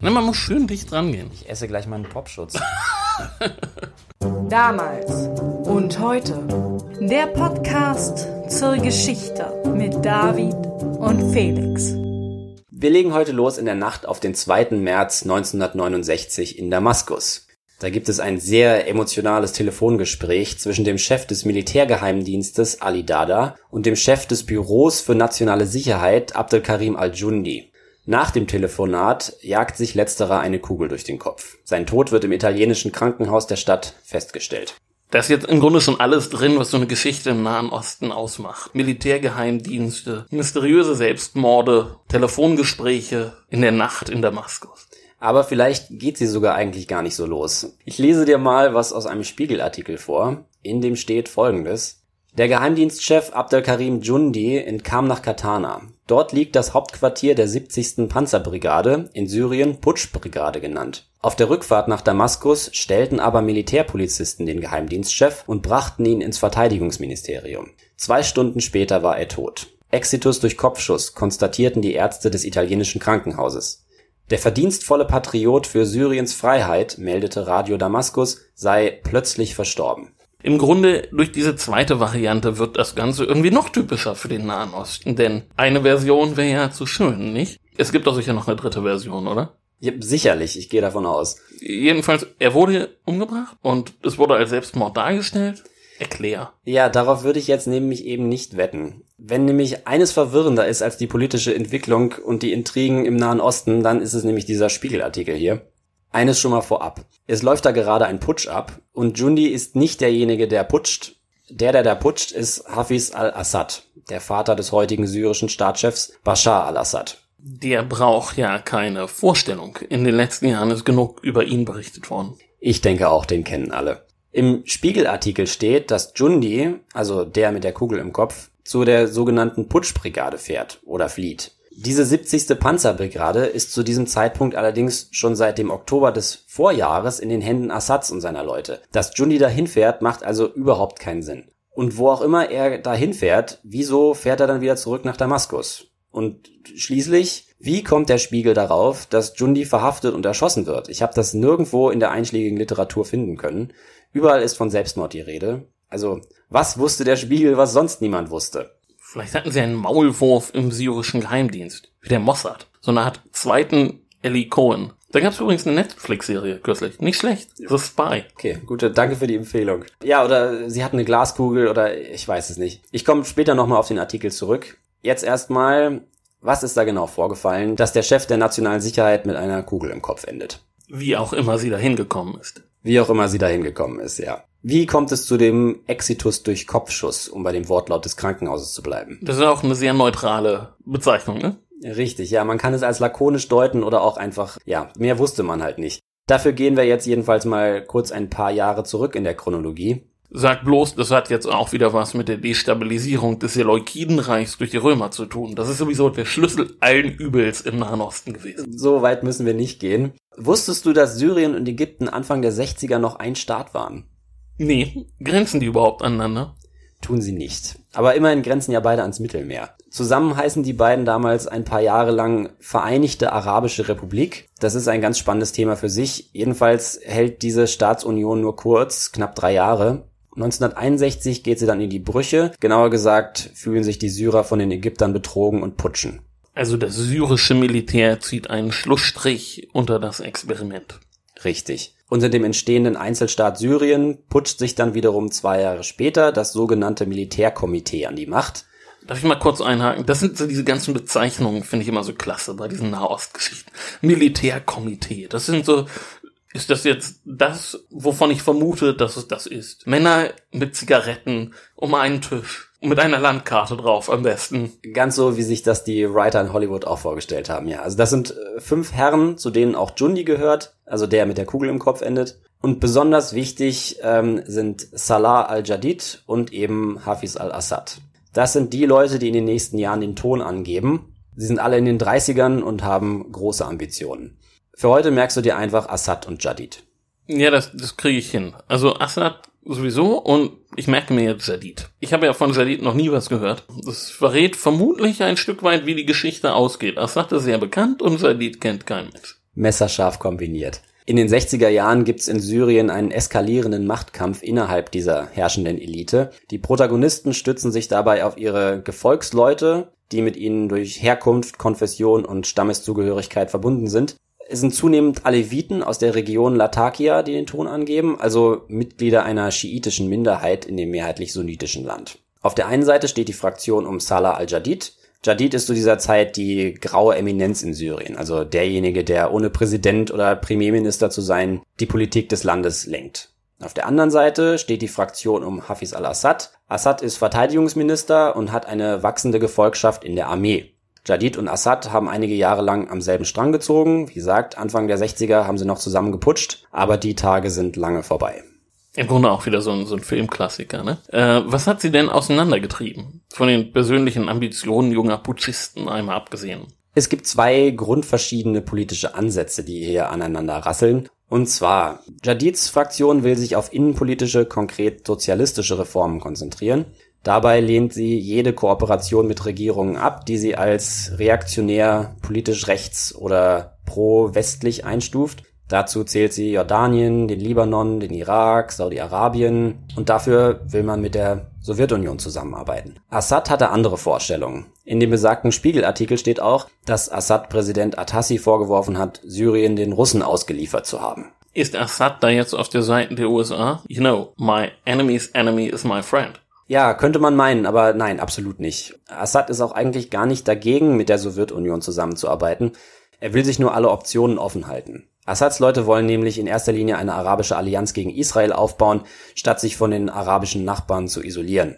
Ne, man muss schön dicht dran gehen. Ich esse gleich mal einen Popschutz. Damals und heute. Der Podcast zur Geschichte mit David und Felix. Wir legen heute los in der Nacht auf den 2. März 1969 in Damaskus. Da gibt es ein sehr emotionales Telefongespräch zwischen dem Chef des Militärgeheimdienstes Ali Dada und dem Chef des Büros für nationale Sicherheit Abdelkarim al-Jundi. Nach dem Telefonat jagt sich letzterer eine Kugel durch den Kopf. Sein Tod wird im italienischen Krankenhaus der Stadt festgestellt. Da ist jetzt im Grunde schon alles drin, was so eine Geschichte im Nahen Osten ausmacht. Militärgeheimdienste, mysteriöse Selbstmorde, Telefongespräche in der Nacht in Damaskus. Aber vielleicht geht sie sogar eigentlich gar nicht so los. Ich lese dir mal was aus einem Spiegelartikel vor. In dem steht folgendes. Der Geheimdienstchef Abdelkarim Jundi entkam nach Katana. Dort liegt das Hauptquartier der 70. Panzerbrigade, in Syrien Putschbrigade genannt. Auf der Rückfahrt nach Damaskus stellten aber Militärpolizisten den Geheimdienstchef und brachten ihn ins Verteidigungsministerium. Zwei Stunden später war er tot. Exitus durch Kopfschuss, konstatierten die Ärzte des italienischen Krankenhauses. Der verdienstvolle Patriot für Syriens Freiheit, meldete Radio Damaskus, sei plötzlich verstorben. Im Grunde durch diese zweite Variante wird das Ganze irgendwie noch typischer für den Nahen Osten, denn eine Version wäre ja zu schön, nicht? Es gibt doch sicher noch eine dritte Version, oder? Ja, sicherlich, ich gehe davon aus. Jedenfalls, er wurde umgebracht und es wurde als Selbstmord dargestellt. Erklär. Ja, darauf würde ich jetzt nämlich eben nicht wetten. Wenn nämlich eines verwirrender ist als die politische Entwicklung und die Intrigen im Nahen Osten, dann ist es nämlich dieser Spiegelartikel hier. Eines schon mal vorab. Es läuft da gerade ein Putsch ab und Jundi ist nicht derjenige, der putscht. Der, der da putscht, ist Hafiz al-Assad, der Vater des heutigen syrischen Staatschefs Bashar al-Assad. Der braucht ja keine Vorstellung. In den letzten Jahren ist genug über ihn berichtet worden. Ich denke auch, den kennen alle. Im Spiegelartikel steht, dass Jundi, also der mit der Kugel im Kopf, zu der sogenannten Putschbrigade fährt oder flieht. Diese 70. Panzerbrigade ist zu diesem Zeitpunkt allerdings schon seit dem Oktober des Vorjahres in den Händen Assads und seiner Leute. Dass Jundi dahin fährt, macht also überhaupt keinen Sinn. Und wo auch immer er dahin fährt, wieso fährt er dann wieder zurück nach Damaskus? Und schließlich, wie kommt der Spiegel darauf, dass Jundi verhaftet und erschossen wird? Ich habe das nirgendwo in der einschlägigen Literatur finden können. Überall ist von Selbstmord die Rede. Also, was wusste der Spiegel, was sonst niemand wusste? Vielleicht hatten sie einen Maulwurf im syrischen Geheimdienst, wie der Mossad. So eine Art zweiten Ellie Cohen. Da gab es übrigens eine Netflix-Serie kürzlich. Nicht schlecht. The Spy. Okay, gute, danke für die Empfehlung. Ja, oder sie hatten eine Glaskugel oder ich weiß es nicht. Ich komme später nochmal auf den Artikel zurück. Jetzt erstmal, was ist da genau vorgefallen, dass der Chef der nationalen Sicherheit mit einer Kugel im Kopf endet? Wie auch immer sie da hingekommen ist. Wie auch immer sie dahin gekommen ist, ja. Wie kommt es zu dem Exitus durch Kopfschuss, um bei dem Wortlaut des Krankenhauses zu bleiben? Das ist auch eine sehr neutrale Bezeichnung, ne? Richtig, ja, man kann es als lakonisch deuten oder auch einfach, ja, mehr wusste man halt nicht. Dafür gehen wir jetzt jedenfalls mal kurz ein paar Jahre zurück in der Chronologie. Sag bloß, das hat jetzt auch wieder was mit der Destabilisierung des Seleukidenreichs durch die Römer zu tun. Das ist sowieso der Schlüssel allen Übels im Nahen Osten gewesen. So weit müssen wir nicht gehen. Wusstest du, dass Syrien und Ägypten Anfang der 60er noch ein Staat waren? Nee, grenzen die überhaupt aneinander? Tun sie nicht. Aber immerhin grenzen ja beide ans Mittelmeer. Zusammen heißen die beiden damals ein paar Jahre lang Vereinigte Arabische Republik. Das ist ein ganz spannendes Thema für sich. Jedenfalls hält diese Staatsunion nur kurz, knapp drei Jahre. 1961 geht sie dann in die Brüche. Genauer gesagt fühlen sich die Syrer von den Ägyptern betrogen und putschen. Also das syrische Militär zieht einen Schlussstrich unter das Experiment. Richtig. Unter dem entstehenden Einzelstaat Syrien putscht sich dann wiederum zwei Jahre später das sogenannte Militärkomitee an die Macht. Darf ich mal kurz einhaken? Das sind so diese ganzen Bezeichnungen, finde ich immer so klasse bei diesen Nahostgeschichten. Militärkomitee. Das sind so, ist das jetzt das, wovon ich vermute, dass es das ist? Männer mit Zigaretten um einen Tisch. Mit einer Landkarte drauf am besten. Ganz so, wie sich das die Writer in Hollywood auch vorgestellt haben, ja. Also das sind äh, fünf Herren, zu denen auch Jundi gehört, also der mit der Kugel im Kopf endet. Und besonders wichtig ähm, sind Salah al-Jadid und eben Hafiz al-Assad. Das sind die Leute, die in den nächsten Jahren den Ton angeben. Sie sind alle in den 30ern und haben große Ambitionen. Für heute merkst du dir einfach Assad und Jadid. Ja, das, das kriege ich hin. Also Assad sowieso und ich merke mir jetzt Jadid. Ich habe ja von Jadid noch nie was gehört. Das verrät vermutlich ein Stück weit, wie die Geschichte ausgeht. Assad ist sehr bekannt und Jadid kennt kein Mensch. Messerscharf kombiniert. In den 60er Jahren gibt's in Syrien einen eskalierenden Machtkampf innerhalb dieser herrschenden Elite. Die Protagonisten stützen sich dabei auf ihre Gefolgsleute, die mit ihnen durch Herkunft, Konfession und Stammeszugehörigkeit verbunden sind. Es sind zunehmend Aleviten aus der Region Latakia, die den Ton angeben, also Mitglieder einer schiitischen Minderheit in dem mehrheitlich sunnitischen Land. Auf der einen Seite steht die Fraktion um Salah al-Jadid, Jadid ist zu dieser Zeit die graue Eminenz in Syrien, also derjenige, der ohne Präsident oder Premierminister zu sein, die Politik des Landes lenkt. Auf der anderen Seite steht die Fraktion um Hafiz al-Assad. Assad ist Verteidigungsminister und hat eine wachsende Gefolgschaft in der Armee. Jadid und Assad haben einige Jahre lang am selben Strang gezogen. Wie gesagt, Anfang der 60er haben sie noch zusammen geputscht, aber die Tage sind lange vorbei. Im Grunde auch wieder so ein, so ein Filmklassiker, ne? Äh, was hat sie denn auseinandergetrieben? Von den persönlichen Ambitionen junger Putschisten einmal abgesehen. Es gibt zwei grundverschiedene politische Ansätze, die hier aneinander rasseln. Und zwar, Jadids Fraktion will sich auf innenpolitische, konkret sozialistische Reformen konzentrieren. Dabei lehnt sie jede Kooperation mit Regierungen ab, die sie als reaktionär, politisch rechts oder pro-westlich einstuft Dazu zählt sie Jordanien, den Libanon, den Irak, Saudi-Arabien und dafür will man mit der Sowjetunion zusammenarbeiten. Assad hatte andere Vorstellungen. In dem besagten Spiegelartikel steht auch, dass Assad Präsident Atassi vorgeworfen hat, Syrien den Russen ausgeliefert zu haben. Ist Assad da jetzt auf der Seite der USA? You know, my enemy's enemy is my friend. Ja, könnte man meinen, aber nein, absolut nicht. Assad ist auch eigentlich gar nicht dagegen, mit der Sowjetunion zusammenzuarbeiten. Er will sich nur alle Optionen offen halten. Assads Leute wollen nämlich in erster Linie eine arabische Allianz gegen Israel aufbauen, statt sich von den arabischen Nachbarn zu isolieren.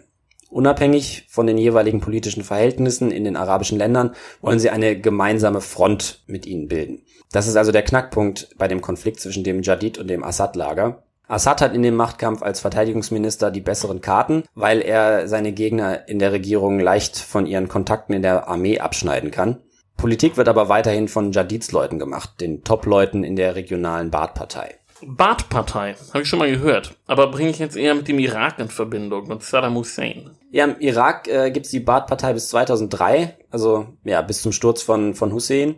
Unabhängig von den jeweiligen politischen Verhältnissen in den arabischen Ländern wollen sie eine gemeinsame Front mit ihnen bilden. Das ist also der Knackpunkt bei dem Konflikt zwischen dem Jadid und dem Assad-Lager. Assad hat in dem Machtkampf als Verteidigungsminister die besseren Karten, weil er seine Gegner in der Regierung leicht von ihren Kontakten in der Armee abschneiden kann. Politik wird aber weiterhin von Jadids Leuten gemacht, den Top-Leuten in der regionalen Baath-Partei. Baath-Partei, habe ich schon mal gehört, aber bringe ich jetzt eher mit dem Irak in Verbindung, mit Saddam Hussein. Ja, im Irak äh, gibt es die Baath-Partei bis 2003, also ja, bis zum Sturz von, von Hussein.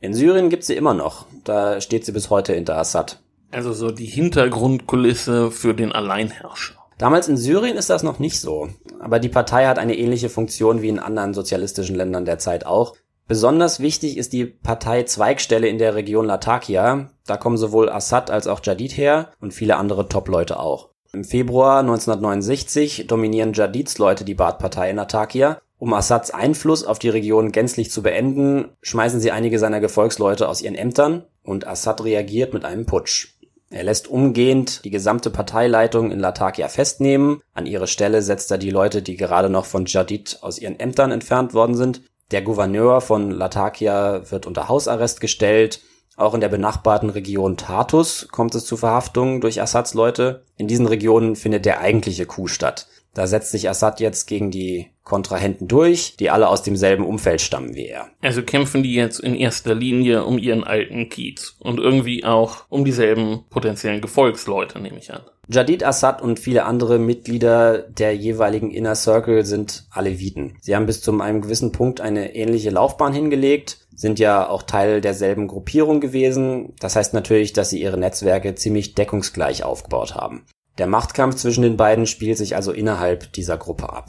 In Syrien gibt sie immer noch, da steht sie bis heute hinter Assad. Also so die Hintergrundkulisse für den Alleinherrscher. Damals in Syrien ist das noch nicht so. Aber die Partei hat eine ähnliche Funktion wie in anderen sozialistischen Ländern der Zeit auch. Besonders wichtig ist die Partei-Zweigstelle in der Region Latakia. Da kommen sowohl Assad als auch Jadid her und viele andere Top-Leute auch. Im Februar 1969 dominieren Jadids Leute die Baath-Partei in Latakia. Um Assads Einfluss auf die Region gänzlich zu beenden, schmeißen sie einige seiner Gefolgsleute aus ihren Ämtern und Assad reagiert mit einem Putsch. Er lässt umgehend die gesamte Parteileitung in Latakia festnehmen. An ihre Stelle setzt er die Leute, die gerade noch von Jadid aus ihren Ämtern entfernt worden sind. Der Gouverneur von Latakia wird unter Hausarrest gestellt. Auch in der benachbarten Region Tartus kommt es zu Verhaftungen durch Assads Leute. In diesen Regionen findet der eigentliche Coup statt. Da setzt sich Assad jetzt gegen die Kontrahenten durch, die alle aus demselben Umfeld stammen wie er. Also kämpfen die jetzt in erster Linie um ihren alten Kiez und irgendwie auch um dieselben potenziellen Gefolgsleute, nehme ich an. Jadid Assad und viele andere Mitglieder der jeweiligen Inner Circle sind Aleviten. Sie haben bis zu einem gewissen Punkt eine ähnliche Laufbahn hingelegt, sind ja auch Teil derselben Gruppierung gewesen. Das heißt natürlich, dass sie ihre Netzwerke ziemlich deckungsgleich aufgebaut haben. Der Machtkampf zwischen den beiden spielt sich also innerhalb dieser Gruppe ab.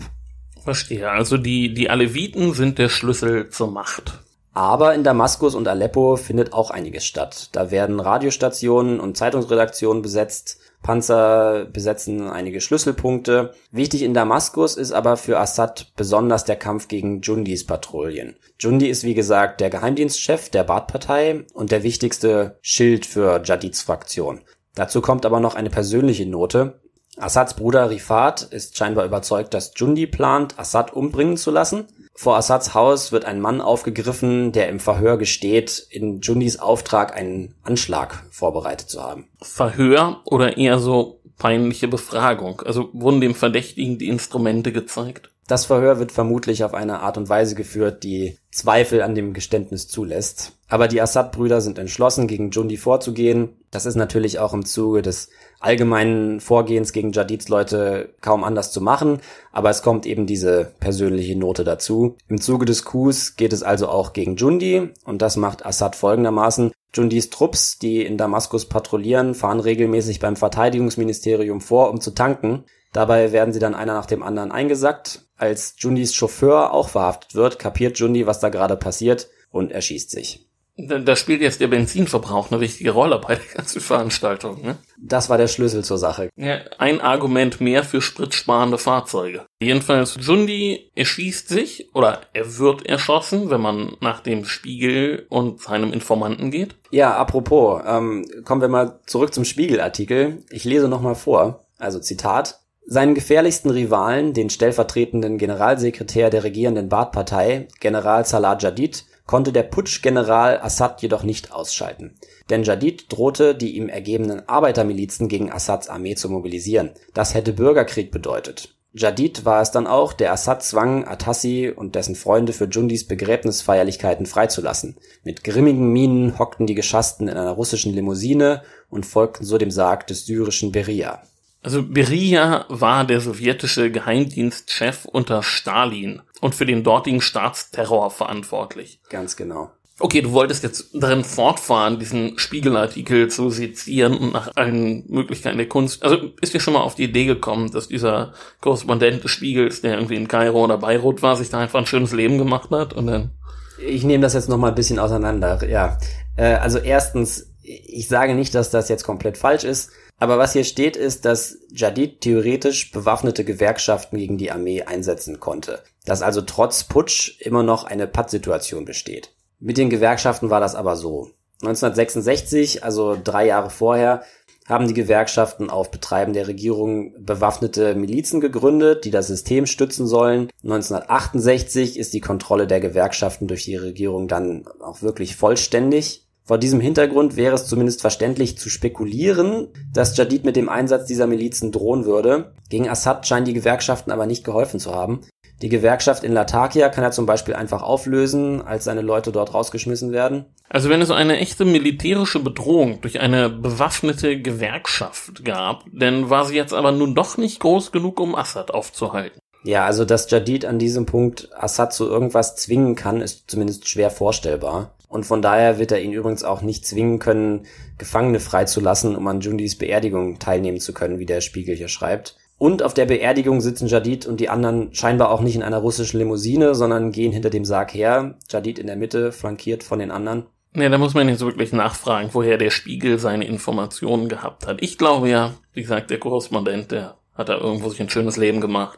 Verstehe. Also die, die Aleviten sind der Schlüssel zur Macht. Aber in Damaskus und Aleppo findet auch einiges statt. Da werden Radiostationen und Zeitungsredaktionen besetzt, Panzer besetzen einige Schlüsselpunkte. Wichtig in Damaskus ist aber für Assad besonders der Kampf gegen Jundis Patrouillen. Jundi ist wie gesagt der Geheimdienstchef der Baath-Partei und der wichtigste Schild für Jadids Fraktion. Dazu kommt aber noch eine persönliche Note. Assads Bruder Rifat ist scheinbar überzeugt, dass Jundi plant, Assad umbringen zu lassen. Vor Assads Haus wird ein Mann aufgegriffen, der im Verhör gesteht, in Jundis Auftrag einen Anschlag vorbereitet zu haben. Verhör oder eher so peinliche Befragung? Also wurden dem Verdächtigen die Instrumente gezeigt? Das Verhör wird vermutlich auf eine Art und Weise geführt, die Zweifel an dem Geständnis zulässt. Aber die Assad-Brüder sind entschlossen, gegen Jundi vorzugehen. Das ist natürlich auch im Zuge des allgemeinen Vorgehens gegen Jadids Leute kaum anders zu machen, aber es kommt eben diese persönliche Note dazu. Im Zuge des Coups geht es also auch gegen Jundi und das macht Assad folgendermaßen. Jundis Trupps, die in Damaskus patrouillieren, fahren regelmäßig beim Verteidigungsministerium vor, um zu tanken. Dabei werden sie dann einer nach dem anderen eingesackt. Als Jundis Chauffeur auch verhaftet wird, kapiert Jundi, was da gerade passiert und erschießt sich. Da, spielt jetzt der Benzinverbrauch eine wichtige Rolle bei der ganzen Veranstaltung. Ne? Das war der Schlüssel zur Sache. Ja, ein Argument mehr für spritsparende Fahrzeuge. Jedenfalls, Jundi erschießt sich oder er wird erschossen, wenn man nach dem Spiegel und seinem Informanten geht. Ja, apropos, ähm, kommen wir mal zurück zum Spiegelartikel. Ich lese nochmal vor. Also Zitat. Seinen gefährlichsten Rivalen, den stellvertretenden Generalsekretär der regierenden Baath-Partei, General Salah Jadid, konnte der Putschgeneral Assad jedoch nicht ausschalten. Denn Jadid drohte, die ihm ergebenen Arbeitermilizen gegen Assads Armee zu mobilisieren. Das hätte Bürgerkrieg bedeutet. Jadid war es dann auch, der Assad zwang, Atassi und dessen Freunde für Jundis Begräbnisfeierlichkeiten freizulassen. Mit grimmigen Mienen hockten die Geschassten in einer russischen Limousine und folgten so dem Sarg des syrischen Beria. Also Beria war der sowjetische Geheimdienstchef unter Stalin und für den dortigen Staatsterror verantwortlich. Ganz genau. Okay, du wolltest jetzt darin fortfahren, diesen Spiegelartikel zu sezieren und nach allen Möglichkeiten der Kunst. Also ist dir schon mal auf die Idee gekommen, dass dieser Korrespondent des Spiegels, der irgendwie in Kairo oder Beirut war, sich da einfach ein schönes Leben gemacht hat und dann. Ich nehme das jetzt noch mal ein bisschen auseinander. Ja, äh, also erstens, ich sage nicht, dass das jetzt komplett falsch ist. Aber was hier steht, ist, dass Jadid theoretisch bewaffnete Gewerkschaften gegen die Armee einsetzen konnte. Dass also trotz Putsch immer noch eine Pattsituation besteht. Mit den Gewerkschaften war das aber so. 1966, also drei Jahre vorher, haben die Gewerkschaften auf Betreiben der Regierung bewaffnete Milizen gegründet, die das System stützen sollen. 1968 ist die Kontrolle der Gewerkschaften durch die Regierung dann auch wirklich vollständig. Vor diesem Hintergrund wäre es zumindest verständlich zu spekulieren, dass Jadid mit dem Einsatz dieser Milizen drohen würde. Gegen Assad scheinen die Gewerkschaften aber nicht geholfen zu haben. Die Gewerkschaft in Latakia kann er zum Beispiel einfach auflösen, als seine Leute dort rausgeschmissen werden. Also wenn es eine echte militärische Bedrohung durch eine bewaffnete Gewerkschaft gab, dann war sie jetzt aber nun doch nicht groß genug, um Assad aufzuhalten. Ja, also dass Jadid an diesem Punkt Assad zu irgendwas zwingen kann, ist zumindest schwer vorstellbar. Und von daher wird er ihn übrigens auch nicht zwingen können, Gefangene freizulassen, um an Jundis Beerdigung teilnehmen zu können, wie der Spiegel hier schreibt. Und auf der Beerdigung sitzen Jadid und die anderen scheinbar auch nicht in einer russischen Limousine, sondern gehen hinter dem Sarg her. Jadid in der Mitte, flankiert von den anderen. Ja, da muss man jetzt wirklich nachfragen, woher der Spiegel seine Informationen gehabt hat. Ich glaube ja, wie gesagt, der Korrespondent, der hat da irgendwo sich ein schönes Leben gemacht.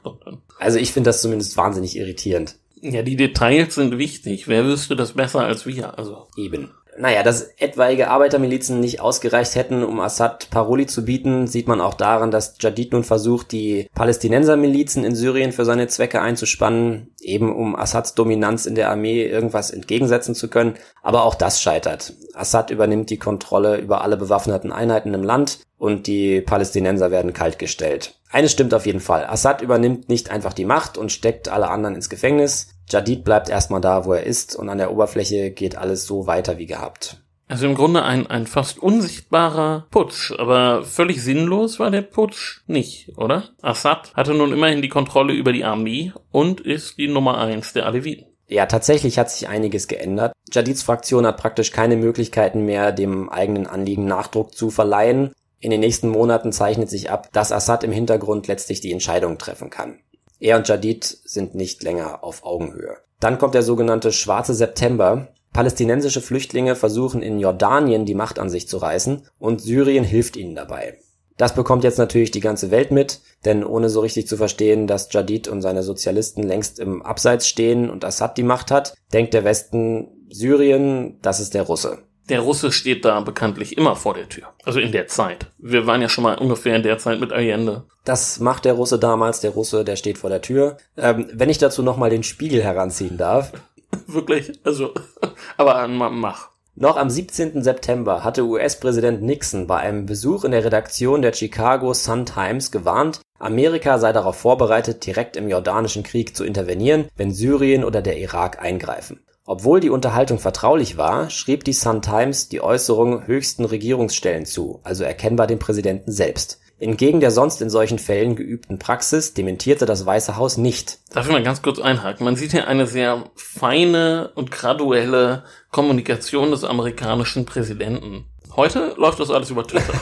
also ich finde das zumindest wahnsinnig irritierend. Ja, die Details sind wichtig. Wer wüsste das besser als wir? Also. Eben. Naja, dass etwaige Arbeitermilizen nicht ausgereicht hätten, um Assad Paroli zu bieten, sieht man auch daran, dass Jadid nun versucht, die Palästinensermilizen in Syrien für seine Zwecke einzuspannen, eben um Assads Dominanz in der Armee irgendwas entgegensetzen zu können. Aber auch das scheitert. Assad übernimmt die Kontrolle über alle bewaffneten Einheiten im Land und die Palästinenser werden kaltgestellt. Eines stimmt auf jeden Fall. Assad übernimmt nicht einfach die Macht und steckt alle anderen ins Gefängnis. Jadid bleibt erstmal da, wo er ist und an der Oberfläche geht alles so weiter wie gehabt. Also im Grunde ein, ein fast unsichtbarer Putsch, aber völlig sinnlos war der Putsch nicht, oder? Assad hatte nun immerhin die Kontrolle über die Armee und ist die Nummer eins der Aleviten. Ja, tatsächlich hat sich einiges geändert. Jadids Fraktion hat praktisch keine Möglichkeiten mehr, dem eigenen Anliegen Nachdruck zu verleihen. In den nächsten Monaten zeichnet sich ab, dass Assad im Hintergrund letztlich die Entscheidung treffen kann. Er und Jadid sind nicht länger auf Augenhöhe. Dann kommt der sogenannte Schwarze September. Palästinensische Flüchtlinge versuchen in Jordanien die Macht an sich zu reißen und Syrien hilft ihnen dabei. Das bekommt jetzt natürlich die ganze Welt mit, denn ohne so richtig zu verstehen, dass Jadid und seine Sozialisten längst im Abseits stehen und Assad die Macht hat, denkt der Westen Syrien, das ist der Russe. Der Russe steht da bekanntlich immer vor der Tür. Also in der Zeit. Wir waren ja schon mal ungefähr in der Zeit mit Allende. Das macht der Russe damals. Der Russe, der steht vor der Tür. Ähm, wenn ich dazu nochmal den Spiegel heranziehen darf. Wirklich? Also, aber mach. Noch am 17. September hatte US-Präsident Nixon bei einem Besuch in der Redaktion der Chicago Sun-Times gewarnt, Amerika sei darauf vorbereitet, direkt im jordanischen Krieg zu intervenieren, wenn Syrien oder der Irak eingreifen. Obwohl die Unterhaltung vertraulich war, schrieb die Sun Times die Äußerung höchsten Regierungsstellen zu, also erkennbar dem Präsidenten selbst. Entgegen der sonst in solchen Fällen geübten Praxis dementierte das Weiße Haus nicht. Darf ich mal ganz kurz einhaken? Man sieht hier eine sehr feine und graduelle Kommunikation des amerikanischen Präsidenten. Heute läuft das alles über Twitter.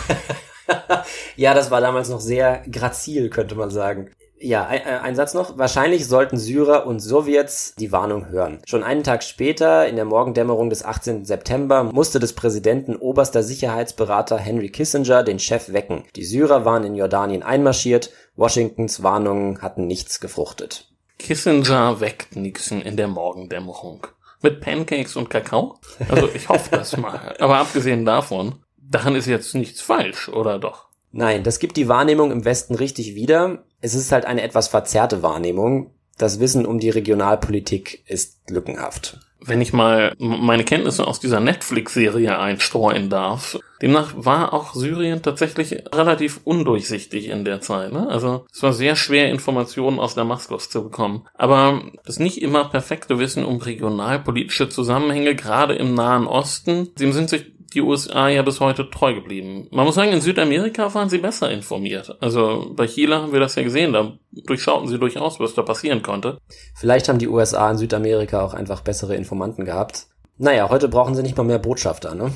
ja, das war damals noch sehr grazil, könnte man sagen. Ja, ein, äh, ein, Satz noch. Wahrscheinlich sollten Syrer und Sowjets die Warnung hören. Schon einen Tag später, in der Morgendämmerung des 18. September, musste des Präsidenten oberster Sicherheitsberater Henry Kissinger den Chef wecken. Die Syrer waren in Jordanien einmarschiert. Washingtons Warnungen hatten nichts gefruchtet. Kissinger weckt Nixon in der Morgendämmerung. Mit Pancakes und Kakao? Also ich hoffe das mal. Aber abgesehen davon, daran ist jetzt nichts falsch, oder doch? Nein, das gibt die Wahrnehmung im Westen richtig wieder. Es ist halt eine etwas verzerrte Wahrnehmung. Das Wissen um die Regionalpolitik ist lückenhaft. Wenn ich mal meine Kenntnisse aus dieser Netflix-Serie einstreuen darf, demnach war auch Syrien tatsächlich relativ undurchsichtig in der Zeit. Ne? Also es war sehr schwer, Informationen aus Damaskus zu bekommen. Aber das nicht immer perfekte Wissen um regionalpolitische Zusammenhänge, gerade im Nahen Osten, dem sind sich die USA ja bis heute treu geblieben. Man muss sagen, in Südamerika waren sie besser informiert. Also bei Chile haben wir das ja gesehen, da durchschauten sie durchaus, was da passieren konnte. Vielleicht haben die USA in Südamerika auch einfach bessere Informanten gehabt. Naja, heute brauchen sie nicht mal mehr Botschafter, ne?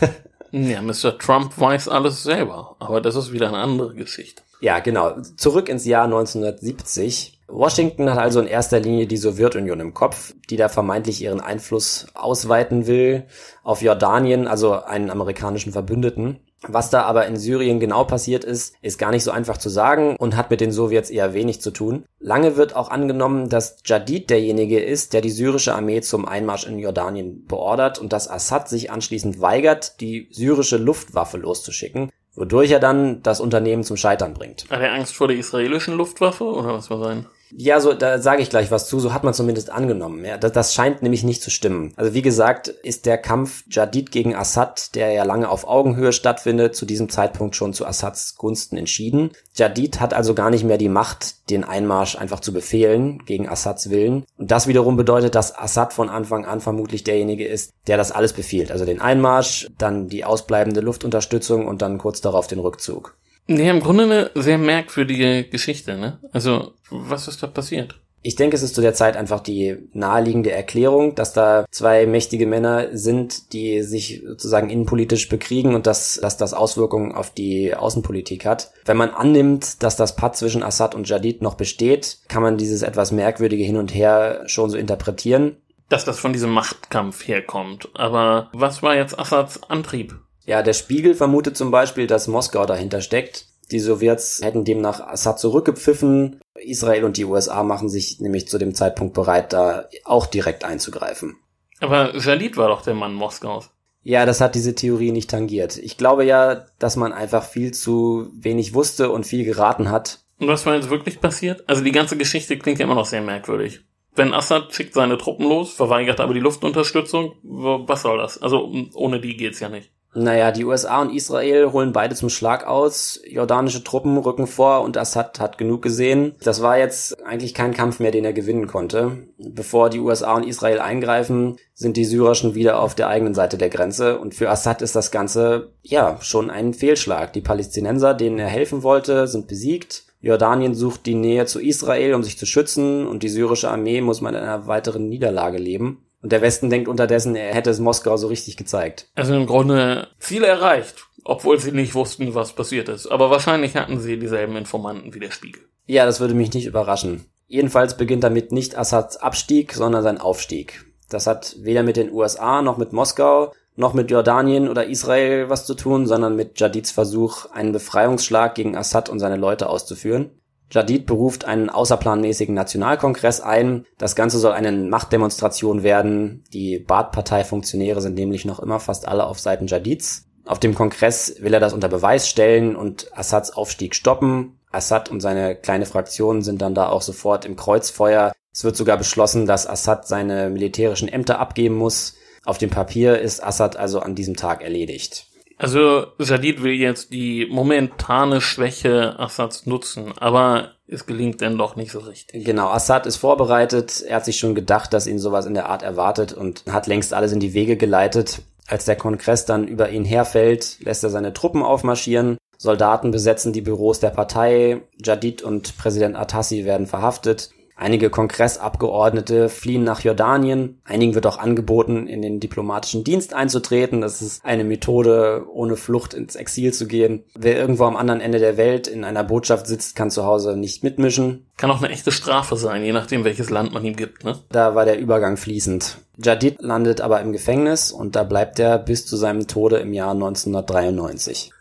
ja, Mr. Trump weiß alles selber, aber das ist wieder eine andere Geschichte. Ja, genau. Zurück ins Jahr 1970. Washington hat also in erster Linie die Sowjetunion im Kopf, die da vermeintlich ihren Einfluss ausweiten will auf Jordanien, also einen amerikanischen Verbündeten. Was da aber in Syrien genau passiert ist, ist gar nicht so einfach zu sagen und hat mit den Sowjets eher wenig zu tun. Lange wird auch angenommen, dass Jadid derjenige ist, der die syrische Armee zum Einmarsch in Jordanien beordert und dass Assad sich anschließend weigert, die syrische Luftwaffe loszuschicken, wodurch er dann das Unternehmen zum Scheitern bringt. Hat er Angst vor der israelischen Luftwaffe oder was war sein? Ja, so, da sage ich gleich was zu, so hat man zumindest angenommen. Ja, das, das scheint nämlich nicht zu stimmen. Also wie gesagt, ist der Kampf Jadid gegen Assad, der ja lange auf Augenhöhe stattfindet, zu diesem Zeitpunkt schon zu Assads Gunsten entschieden. Jadid hat also gar nicht mehr die Macht, den Einmarsch einfach zu befehlen, gegen Assads Willen. Und das wiederum bedeutet, dass Assad von Anfang an vermutlich derjenige ist, der das alles befiehlt. Also den Einmarsch, dann die ausbleibende Luftunterstützung und dann kurz darauf den Rückzug. Nee, im Grunde eine sehr merkwürdige Geschichte, ne? Also, was ist da passiert? Ich denke, es ist zu der Zeit einfach die naheliegende Erklärung, dass da zwei mächtige Männer sind, die sich sozusagen innenpolitisch bekriegen und dass, dass das Auswirkungen auf die Außenpolitik hat. Wenn man annimmt, dass das Patt zwischen Assad und Jadid noch besteht, kann man dieses etwas merkwürdige Hin und Her schon so interpretieren. Dass das von diesem Machtkampf herkommt. Aber was war jetzt Assads Antrieb? Ja, der Spiegel vermutet zum Beispiel, dass Moskau dahinter steckt. Die Sowjets hätten demnach Assad zurückgepfiffen. Israel und die USA machen sich nämlich zu dem Zeitpunkt bereit, da auch direkt einzugreifen. Aber Jalid war doch der Mann Moskaus. Ja, das hat diese Theorie nicht tangiert. Ich glaube ja, dass man einfach viel zu wenig wusste und viel geraten hat. Und was war jetzt wirklich passiert? Also die ganze Geschichte klingt ja immer noch sehr merkwürdig. Wenn Assad schickt seine Truppen los, verweigert aber die Luftunterstützung, was soll das? Also ohne die geht's ja nicht. Naja, die USA und Israel holen beide zum Schlag aus. Jordanische Truppen rücken vor und Assad hat genug gesehen. Das war jetzt eigentlich kein Kampf mehr, den er gewinnen konnte. Bevor die USA und Israel eingreifen, sind die Syrer schon wieder auf der eigenen Seite der Grenze. Und für Assad ist das Ganze, ja, schon ein Fehlschlag. Die Palästinenser, denen er helfen wollte, sind besiegt. Jordanien sucht die Nähe zu Israel, um sich zu schützen, und die syrische Armee muss mit einer weiteren Niederlage leben. Und der Westen denkt unterdessen, er hätte es Moskau so richtig gezeigt. Also im Grunde Ziele erreicht, obwohl sie nicht wussten, was passiert ist. Aber wahrscheinlich hatten sie dieselben Informanten wie der Spiegel. Ja, das würde mich nicht überraschen. Jedenfalls beginnt damit nicht Assads Abstieg, sondern sein Aufstieg. Das hat weder mit den USA noch mit Moskau noch mit Jordanien oder Israel was zu tun, sondern mit Jadids Versuch, einen Befreiungsschlag gegen Assad und seine Leute auszuführen. Jadid beruft einen außerplanmäßigen Nationalkongress ein. Das Ganze soll eine Machtdemonstration werden. Die Baath-Partei-Funktionäre sind nämlich noch immer fast alle auf Seiten Jadids. Auf dem Kongress will er das unter Beweis stellen und Assads Aufstieg stoppen. Assad und seine kleine Fraktion sind dann da auch sofort im Kreuzfeuer. Es wird sogar beschlossen, dass Assad seine militärischen Ämter abgeben muss. Auf dem Papier ist Assad also an diesem Tag erledigt. Also Sadid will jetzt die momentane Schwäche Assads nutzen, aber es gelingt denn doch nicht so richtig. Genau, Assad ist vorbereitet, er hat sich schon gedacht, dass ihn sowas in der Art erwartet und hat längst alles in die Wege geleitet. Als der Kongress dann über ihn herfällt, lässt er seine Truppen aufmarschieren. Soldaten besetzen die Büros der Partei. Jadid und Präsident Atassi werden verhaftet. Einige Kongressabgeordnete fliehen nach Jordanien. Einigen wird auch angeboten, in den diplomatischen Dienst einzutreten. Das ist eine Methode, ohne Flucht ins Exil zu gehen. Wer irgendwo am anderen Ende der Welt in einer Botschaft sitzt, kann zu Hause nicht mitmischen. Kann auch eine echte Strafe sein, je nachdem, welches Land man ihm gibt, ne? Da war der Übergang fließend. Jadid landet aber im Gefängnis und da bleibt er bis zu seinem Tode im Jahr 1993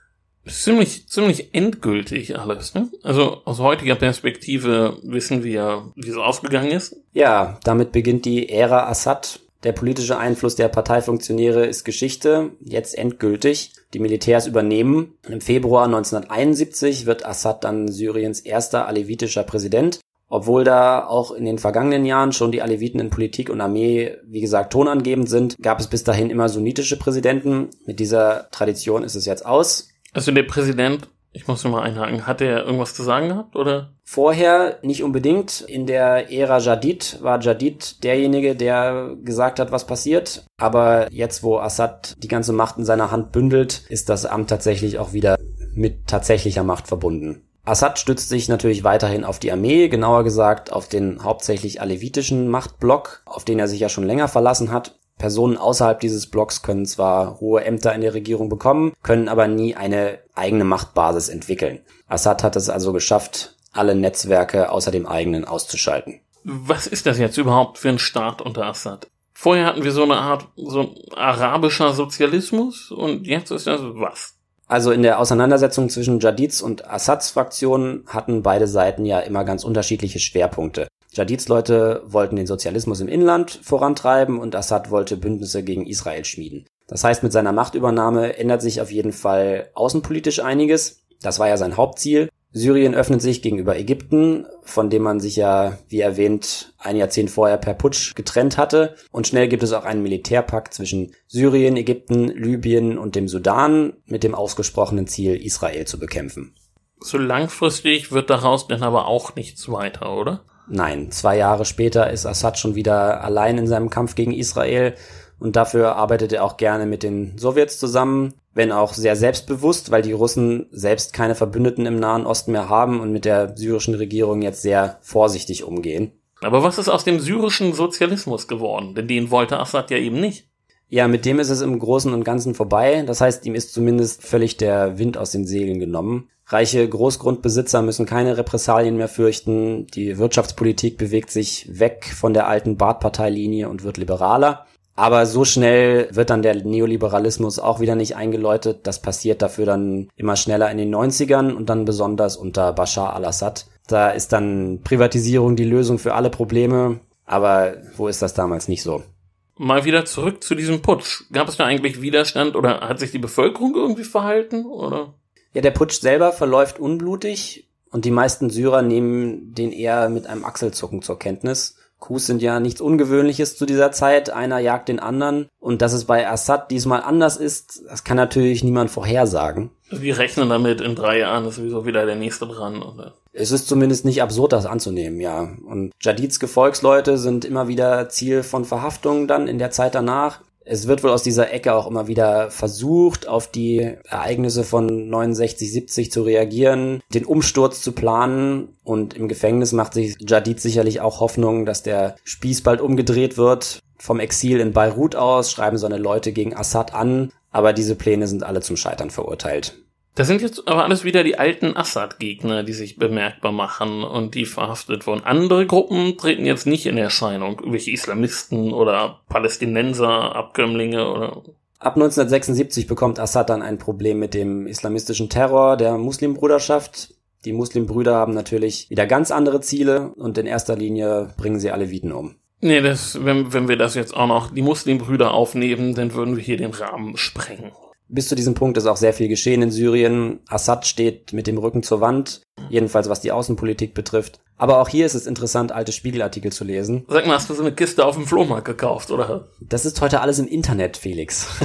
ziemlich, ziemlich endgültig alles, ne? Also aus heutiger Perspektive wissen wir, wie es ausgegangen ist. Ja, damit beginnt die Ära Assad. Der politische Einfluss der Parteifunktionäre ist Geschichte, jetzt endgültig. Die Militärs übernehmen. Im Februar 1971 wird Assad dann Syriens erster alevitischer Präsident. Obwohl da auch in den vergangenen Jahren schon die Aleviten in Politik und Armee, wie gesagt, tonangebend sind, gab es bis dahin immer sunnitische Präsidenten. Mit dieser Tradition ist es jetzt aus. Also der Präsident, ich muss nur mal einhaken, hat er irgendwas zu sagen gehabt, oder? Vorher nicht unbedingt. In der Ära Jadid war Jadid derjenige, der gesagt hat, was passiert. Aber jetzt, wo Assad die ganze Macht in seiner Hand bündelt, ist das Amt tatsächlich auch wieder mit tatsächlicher Macht verbunden. Assad stützt sich natürlich weiterhin auf die Armee, genauer gesagt auf den hauptsächlich alevitischen Machtblock, auf den er sich ja schon länger verlassen hat. Personen außerhalb dieses Blocks können zwar hohe Ämter in der Regierung bekommen, können aber nie eine eigene Machtbasis entwickeln. Assad hat es also geschafft, alle Netzwerke außer dem eigenen auszuschalten. Was ist das jetzt überhaupt für ein Staat unter Assad? Vorher hatten wir so eine Art, so ein arabischer Sozialismus und jetzt ist das was? Also in der Auseinandersetzung zwischen Jadids und Assads Fraktionen hatten beide Seiten ja immer ganz unterschiedliche Schwerpunkte. Jadids Leute wollten den Sozialismus im Inland vorantreiben und Assad wollte Bündnisse gegen Israel schmieden. Das heißt, mit seiner Machtübernahme ändert sich auf jeden Fall außenpolitisch einiges. Das war ja sein Hauptziel. Syrien öffnet sich gegenüber Ägypten, von dem man sich ja, wie erwähnt, ein Jahrzehnt vorher per Putsch getrennt hatte. Und schnell gibt es auch einen Militärpakt zwischen Syrien, Ägypten, Libyen und dem Sudan mit dem ausgesprochenen Ziel, Israel zu bekämpfen. So langfristig wird daraus dann aber auch nichts weiter, oder? Nein, zwei Jahre später ist Assad schon wieder allein in seinem Kampf gegen Israel und dafür arbeitet er auch gerne mit den Sowjets zusammen, wenn auch sehr selbstbewusst, weil die Russen selbst keine Verbündeten im Nahen Osten mehr haben und mit der syrischen Regierung jetzt sehr vorsichtig umgehen. Aber was ist aus dem syrischen Sozialismus geworden? Denn den wollte Assad ja eben nicht. Ja, mit dem ist es im Großen und Ganzen vorbei. Das heißt, ihm ist zumindest völlig der Wind aus den Segeln genommen. Reiche Großgrundbesitzer müssen keine Repressalien mehr fürchten. Die Wirtschaftspolitik bewegt sich weg von der alten Baath-Parteilinie und wird liberaler. Aber so schnell wird dann der Neoliberalismus auch wieder nicht eingeläutet. Das passiert dafür dann immer schneller in den 90ern und dann besonders unter Bashar al-Assad. Da ist dann Privatisierung die Lösung für alle Probleme. Aber wo ist das damals nicht so? Mal wieder zurück zu diesem Putsch. Gab es da eigentlich Widerstand oder hat sich die Bevölkerung irgendwie verhalten oder? Ja, der Putsch selber verläuft unblutig und die meisten Syrer nehmen den eher mit einem Achselzucken zur Kenntnis. Coups sind ja nichts Ungewöhnliches zu dieser Zeit. Einer jagt den anderen. Und dass es bei Assad diesmal anders ist, das kann natürlich niemand vorhersagen. Wir rechnen damit, in drei Jahren ist sowieso wieder der nächste dran, oder? Es ist zumindest nicht absurd, das anzunehmen, ja. Und Jadids Gefolgsleute sind immer wieder Ziel von Verhaftungen dann in der Zeit danach. Es wird wohl aus dieser Ecke auch immer wieder versucht, auf die Ereignisse von 69, 70 zu reagieren, den Umsturz zu planen und im Gefängnis macht sich Jadid sicherlich auch Hoffnung, dass der Spieß bald umgedreht wird. Vom Exil in Beirut aus schreiben seine Leute gegen Assad an, aber diese Pläne sind alle zum Scheitern verurteilt. Das sind jetzt aber alles wieder die alten Assad-Gegner, die sich bemerkbar machen und die verhaftet wurden. Andere Gruppen treten jetzt nicht in Erscheinung, irgendwelche Islamisten oder Palästinenser, Abkömmlinge oder. Ab 1976 bekommt Assad dann ein Problem mit dem islamistischen Terror der Muslimbruderschaft. Die Muslimbrüder haben natürlich wieder ganz andere Ziele und in erster Linie bringen sie Aleviten um. Nee, das, wenn, wenn wir das jetzt auch noch die Muslimbrüder aufnehmen, dann würden wir hier den Rahmen sprengen. Bis zu diesem Punkt ist auch sehr viel geschehen in Syrien. Assad steht mit dem Rücken zur Wand, jedenfalls was die Außenpolitik betrifft. Aber auch hier ist es interessant, alte Spiegelartikel zu lesen. Sag mal, hast du so eine Kiste auf dem Flohmarkt gekauft, oder? Das ist heute alles im Internet, Felix.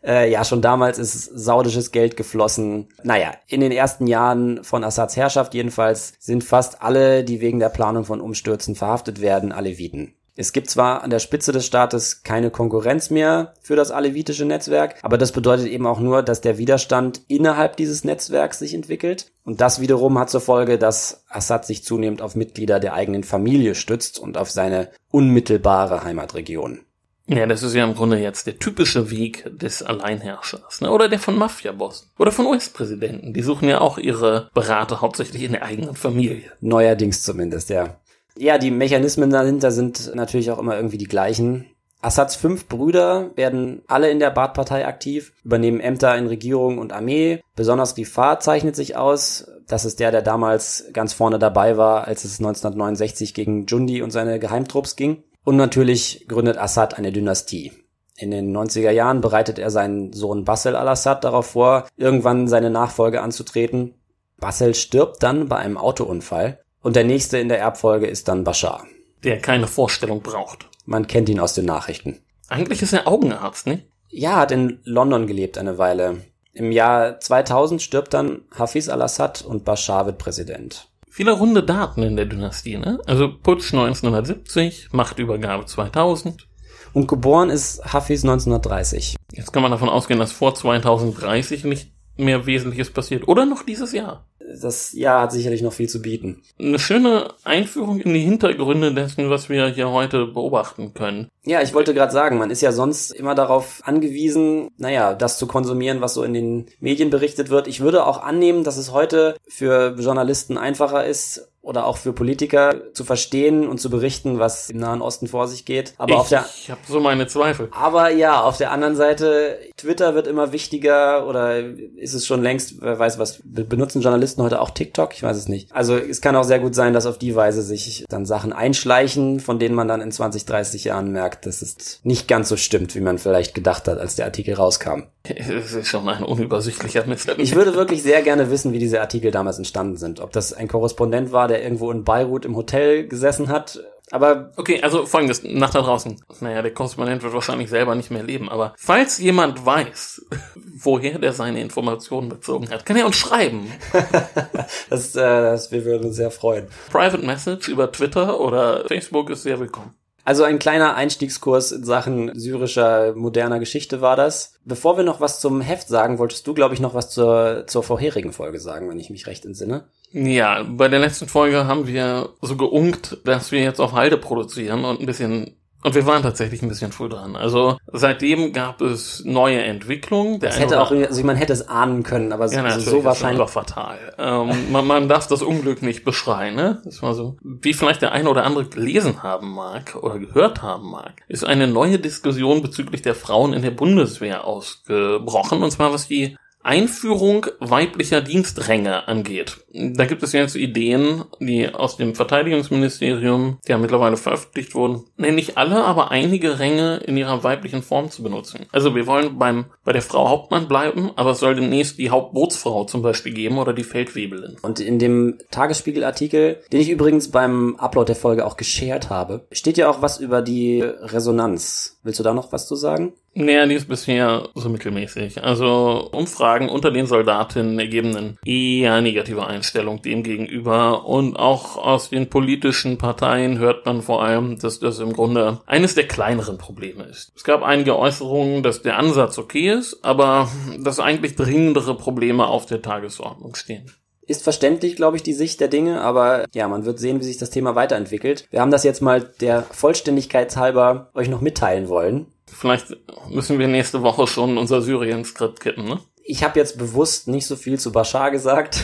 Äh, ja, schon damals ist saudisches Geld geflossen. Naja, in den ersten Jahren von Assads Herrschaft jedenfalls sind fast alle, die wegen der Planung von Umstürzen verhaftet werden, Aleviten. Es gibt zwar an der Spitze des Staates keine Konkurrenz mehr für das alevitische Netzwerk, aber das bedeutet eben auch nur, dass der Widerstand innerhalb dieses Netzwerks sich entwickelt. Und das wiederum hat zur Folge, dass Assad sich zunehmend auf Mitglieder der eigenen Familie stützt und auf seine unmittelbare Heimatregion. Ja, das ist ja im Grunde jetzt der typische Weg des Alleinherrschers, ne? Oder der von Mafia-Bossen. Oder von US-Präsidenten. Die suchen ja auch ihre Berater hauptsächlich in der eigenen Familie. Neuerdings zumindest, ja. Ja, die Mechanismen dahinter sind natürlich auch immer irgendwie die gleichen. Assads fünf Brüder werden alle in der Baath-Partei aktiv, übernehmen Ämter in Regierung und Armee. Besonders Rifat zeichnet sich aus. Das ist der, der damals ganz vorne dabei war, als es 1969 gegen Jundi und seine Geheimtrupps ging. Und natürlich gründet Assad eine Dynastie. In den 90er Jahren bereitet er seinen Sohn Bassel al-Assad darauf vor, irgendwann seine Nachfolge anzutreten. Bassel stirbt dann bei einem Autounfall und der nächste in der Erbfolge ist dann Bashar. Der keine Vorstellung braucht. Man kennt ihn aus den Nachrichten. Eigentlich ist er Augenarzt, ne? Ja, hat in London gelebt eine Weile. Im Jahr 2000 stirbt dann Hafiz al-Assad und Bashar wird Präsident. Viele runde Daten in der Dynastie, ne? Also Putsch 1970, Machtübergabe 2000. Und geboren ist Hafiz 1930. Jetzt kann man davon ausgehen, dass vor 2030 nicht mehr Wesentliches passiert. Oder noch dieses Jahr das Jahr hat sicherlich noch viel zu bieten. Eine schöne Einführung in die Hintergründe dessen, was wir hier heute beobachten können. Ja, ich wollte gerade sagen, man ist ja sonst immer darauf angewiesen, naja, das zu konsumieren, was so in den Medien berichtet wird. Ich würde auch annehmen, dass es heute für Journalisten einfacher ist, oder auch für Politiker zu verstehen und zu berichten, was im Nahen Osten vor sich geht. Aber ich, auf der ich habe so meine Zweifel. Aber ja, auf der anderen Seite Twitter wird immer wichtiger oder ist es schon längst, wer weiß was benutzen Journalisten heute auch TikTok? Ich weiß es nicht. Also es kann auch sehr gut sein, dass auf die Weise sich dann Sachen einschleichen, von denen man dann in 20, 30 Jahren merkt, dass es nicht ganz so stimmt, wie man vielleicht gedacht hat, als der Artikel rauskam. Es ist schon ein unübersichtlicher Mist. Ich würde wirklich sehr gerne wissen, wie diese Artikel damals entstanden sind. Ob das ein Korrespondent war, der irgendwo in Beirut im Hotel gesessen hat. Aber okay, also folgendes, nach da draußen. Naja, der Korrespondent wird wahrscheinlich selber nicht mehr leben, aber falls jemand weiß, woher der seine Informationen bezogen hat, kann er uns schreiben. das, äh, das wir würden uns sehr freuen. Private Message über Twitter oder Facebook ist sehr willkommen. Also ein kleiner Einstiegskurs in Sachen syrischer moderner Geschichte war das. Bevor wir noch was zum Heft sagen, wolltest du, glaube ich, noch was zur, zur vorherigen Folge sagen, wenn ich mich recht entsinne. Ja, bei der letzten Folge haben wir so geunkt, dass wir jetzt auf Halde produzieren und ein bisschen und wir waren tatsächlich ein bisschen früh dran. Also seitdem gab es neue Entwicklungen. Der das hätte auch, also man hätte es ahnen können, aber ja, so, so wahrscheinlich. Das war fatal. Ähm, man, man darf das Unglück nicht beschreien, ne? Das war so. Wie vielleicht der eine oder andere gelesen haben mag oder gehört haben mag, ist eine neue Diskussion bezüglich der Frauen in der Bundeswehr ausgebrochen. Und zwar was die Einführung weiblicher Dienstränge angeht. Da gibt es jetzt Ideen, die aus dem Verteidigungsministerium, die ja mittlerweile veröffentlicht wurden, nennen nicht alle, aber einige Ränge in ihrer weiblichen Form zu benutzen. Also wir wollen beim, bei der Frau Hauptmann bleiben, aber es soll demnächst die Hauptbootsfrau zum Beispiel geben oder die Feldwebelin. Und in dem Tagesspiegelartikel, den ich übrigens beim Upload der Folge auch geshared habe, steht ja auch was über die Resonanz. Willst du da noch was zu sagen? Naja, die ist bisher so mittelmäßig. Also Umfragen unter den Soldatinnen ergeben eine eher negative Einstellung dem gegenüber. Und auch aus den politischen Parteien hört man vor allem, dass das im Grunde eines der kleineren Probleme ist. Es gab einige Äußerungen, dass der Ansatz okay ist, aber dass eigentlich dringendere Probleme auf der Tagesordnung stehen ist verständlich, glaube ich, die Sicht der Dinge, aber ja, man wird sehen, wie sich das Thema weiterentwickelt. Wir haben das jetzt mal der Vollständigkeit halber euch noch mitteilen wollen. Vielleicht müssen wir nächste Woche schon unser Syrien-Skript kippen, ne? Ich habe jetzt bewusst nicht so viel zu Bashar gesagt.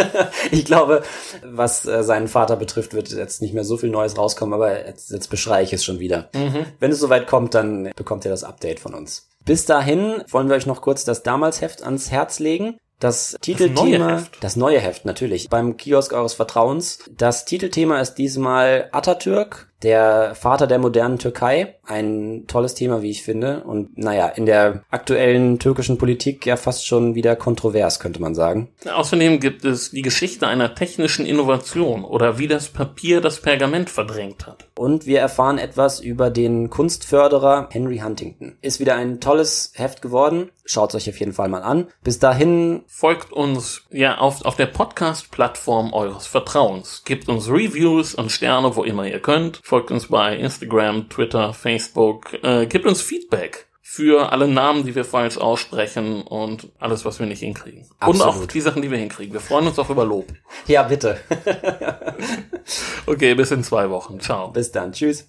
ich glaube, was äh, seinen Vater betrifft, wird jetzt nicht mehr so viel Neues rauskommen, aber jetzt, jetzt beschreie ich es schon wieder. Mhm. Wenn es soweit kommt, dann bekommt ihr das Update von uns. Bis dahin wollen wir euch noch kurz das Damals-Heft ans Herz legen. Das Titelthema, das neue, das neue Heft natürlich, beim Kiosk eures Vertrauens. Das Titelthema ist diesmal Atatürk, der Vater der modernen Türkei. Ein tolles Thema, wie ich finde. Und naja, in der aktuellen türkischen Politik ja fast schon wieder kontrovers, könnte man sagen. Außerdem gibt es die Geschichte einer technischen Innovation oder wie das Papier das Pergament verdrängt hat. Und wir erfahren etwas über den Kunstförderer Henry Huntington. Ist wieder ein tolles Heft geworden. Schaut euch auf jeden Fall mal an. Bis dahin folgt uns ja auf, auf der Podcast-Plattform eures Vertrauens. Gebt uns Reviews und Sterne, wo immer ihr könnt. Folgt uns bei Instagram, Twitter, Facebook. Äh, gebt uns Feedback für alle Namen, die wir falsch aussprechen und alles, was wir nicht hinkriegen. Absolut. Und auch die Sachen, die wir hinkriegen. Wir freuen uns auch über Lob. Ja, bitte. okay, bis in zwei Wochen. Ciao. Bis dann. Tschüss.